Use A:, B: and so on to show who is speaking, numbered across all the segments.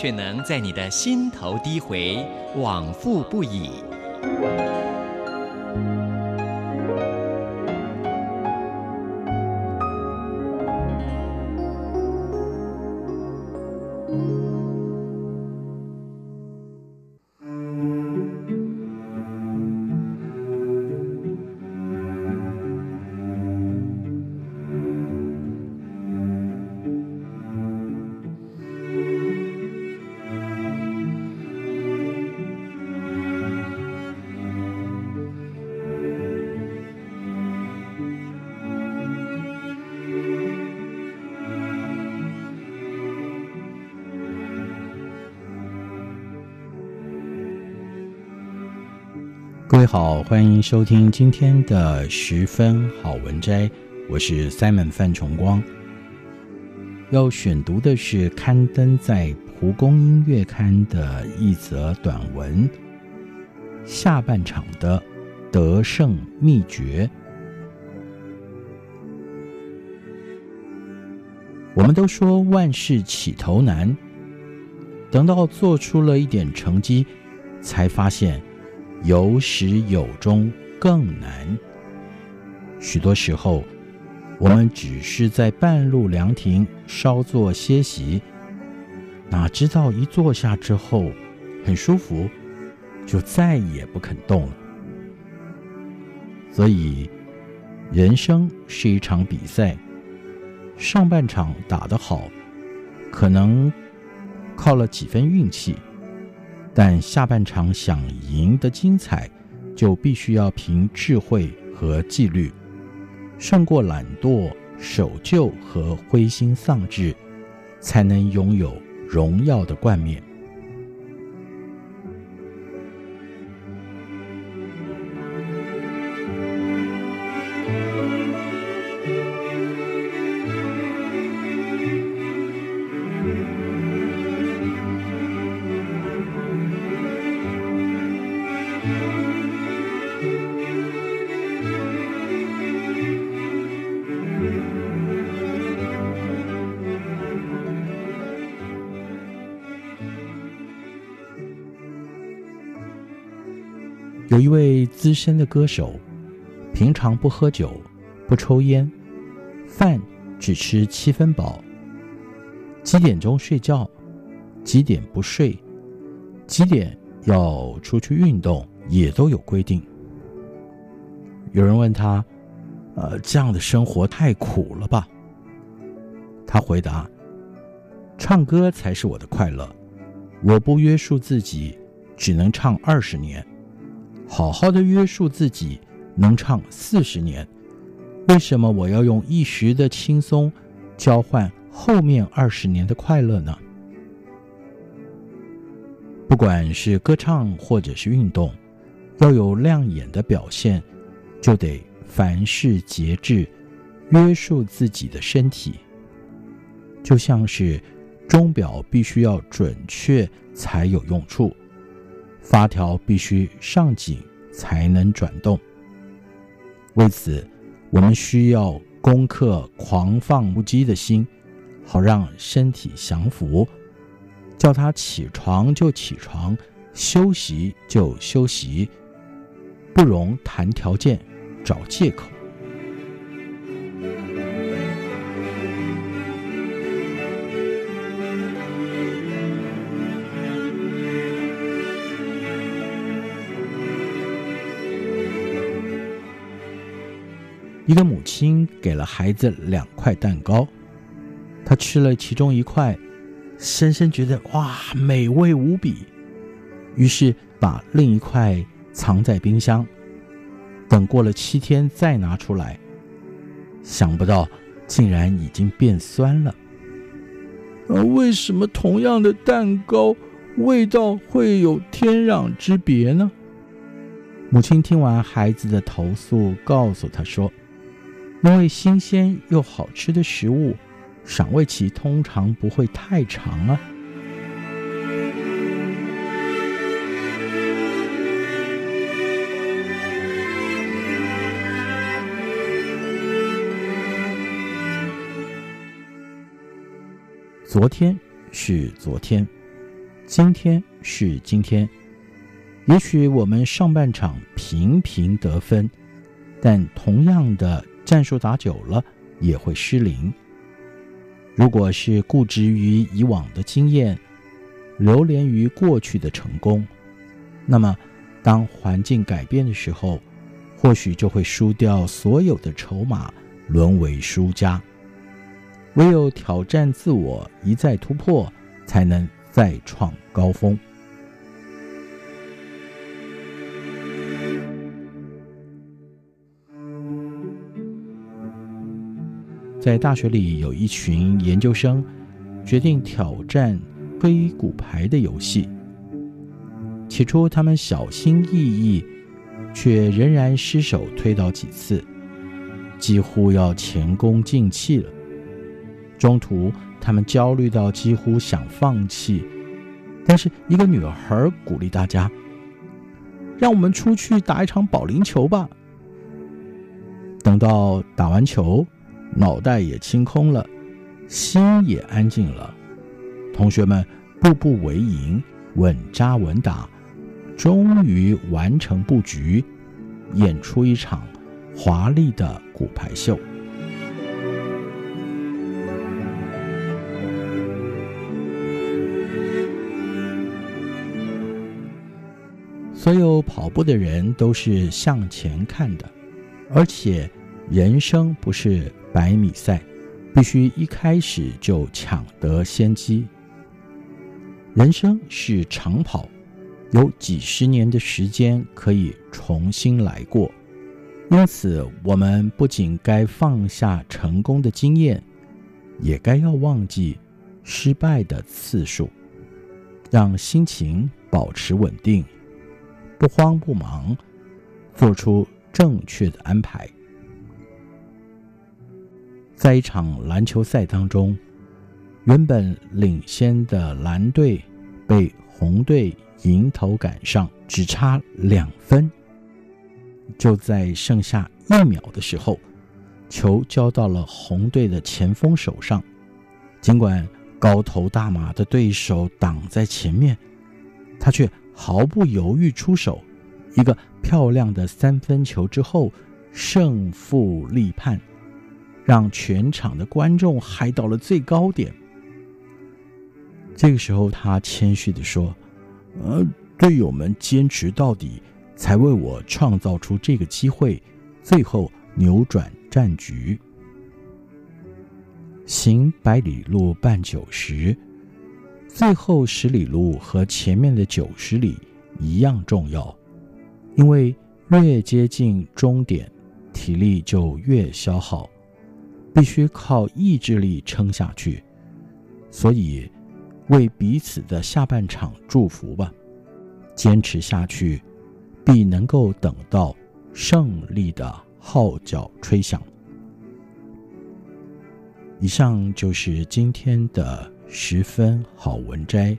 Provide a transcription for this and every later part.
A: 却能在你的心头低回，往复不已。
B: 各位好，欢迎收听今天的十分好文摘，我是 Simon 范崇光。要选读的是刊登在蒲公英月刊的一则短文，下半场的得胜秘诀。我们都说万事起头难，等到做出了一点成绩，才发现。有始有终更难。许多时候，我们只是在半路凉亭稍作歇息，哪知道一坐下之后很舒服，就再也不肯动了。所以，人生是一场比赛，上半场打得好，可能靠了几分运气。但下半场想赢得精彩，就必须要凭智慧和纪律，胜过懒惰、守旧和灰心丧志，才能拥有荣耀的冠冕。有一位资深的歌手，平常不喝酒，不抽烟，饭只吃七分饱，几点钟睡觉，几点不睡，几点要出去运动，也都有规定。有人问他：“呃，这样的生活太苦了吧？”他回答：“唱歌才是我的快乐，我不约束自己，只能唱二十年。”好好的约束自己，能唱四十年，为什么我要用一时的轻松交换后面二十年的快乐呢？不管是歌唱或者是运动，要有亮眼的表现，就得凡事节制，约束自己的身体。就像是钟表必须要准确才有用处。发条必须上紧才能转动。为此，我们需要攻克狂放不羁的心，好让身体降服，叫他起床就起床，休息就休息，不容谈条件，找借口。一个母亲给了孩子两块蛋糕，他吃了其中一块，深深觉得哇，美味无比，于是把另一块藏在冰箱，等过了七天再拿出来，想不到竟然已经变酸了。呃，为什么同样的蛋糕，味道会有天壤之别呢？母亲听完孩子的投诉，告诉他说：“因为新鲜又好吃的食物，赏味期通常不会太长啊。”昨天是昨天，今天是今天。也许我们上半场频频得分，但同样的战术打久了也会失灵。如果是固执于以往的经验，流连于过去的成功，那么当环境改变的时候，或许就会输掉所有的筹码，沦为输家。唯有挑战自我，一再突破，才能再创高峰。在大学里，有一群研究生决定挑战黑骨牌的游戏。起初，他们小心翼翼，却仍然失手推倒几次，几乎要前功尽弃了。中途，他们焦虑到几乎想放弃，但是一个女孩鼓励大家：“让我们出去打一场保龄球吧。”等到打完球，脑袋也清空了，心也安静了，同学们步步为营，稳扎稳打，终于完成布局，演出一场华丽的骨牌秀。所有跑步的人都是向前看的，而且人生不是百米赛，必须一开始就抢得先机。人生是长跑，有几十年的时间可以重新来过，因此我们不仅该放下成功的经验，也该要忘记失败的次数，让心情保持稳定。不慌不忙，做出正确的安排。在一场篮球赛当中，原本领先的蓝队被红队迎头赶上，只差两分。就在剩下一秒的时候，球交到了红队的前锋手上。尽管高头大马的对手挡在前面，他却。毫不犹豫出手，一个漂亮的三分球之后，胜负立判，让全场的观众嗨到了最高点。这个时候，他谦虚地说：“呃，队友们坚持到底，才为我创造出这个机会，最后扭转战局。行百里路，半九十。”最后十里路和前面的九十里一样重要，因为越接近终点，体力就越消耗，必须靠意志力撑下去。所以，为彼此的下半场祝福吧，坚持下去，必能够等到胜利的号角吹响。以上就是今天的。十分好文摘，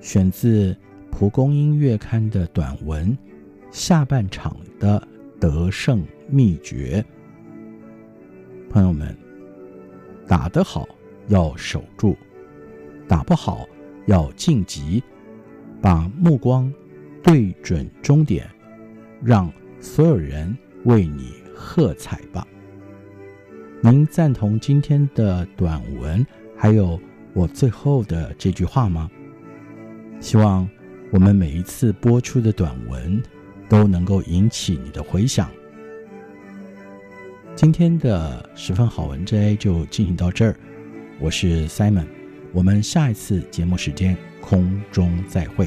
B: 选自《蒲公英月刊》的短文《下半场的得胜秘诀》。朋友们，打得好要守住，打不好要晋级，把目光对准终点，让所有人为你喝彩吧。您赞同今天的短文，还有？我最后的这句话吗？希望我们每一次播出的短文都能够引起你的回响。今天的十分好文摘就进行到这儿，我是 Simon，我们下一次节目时间空中再会。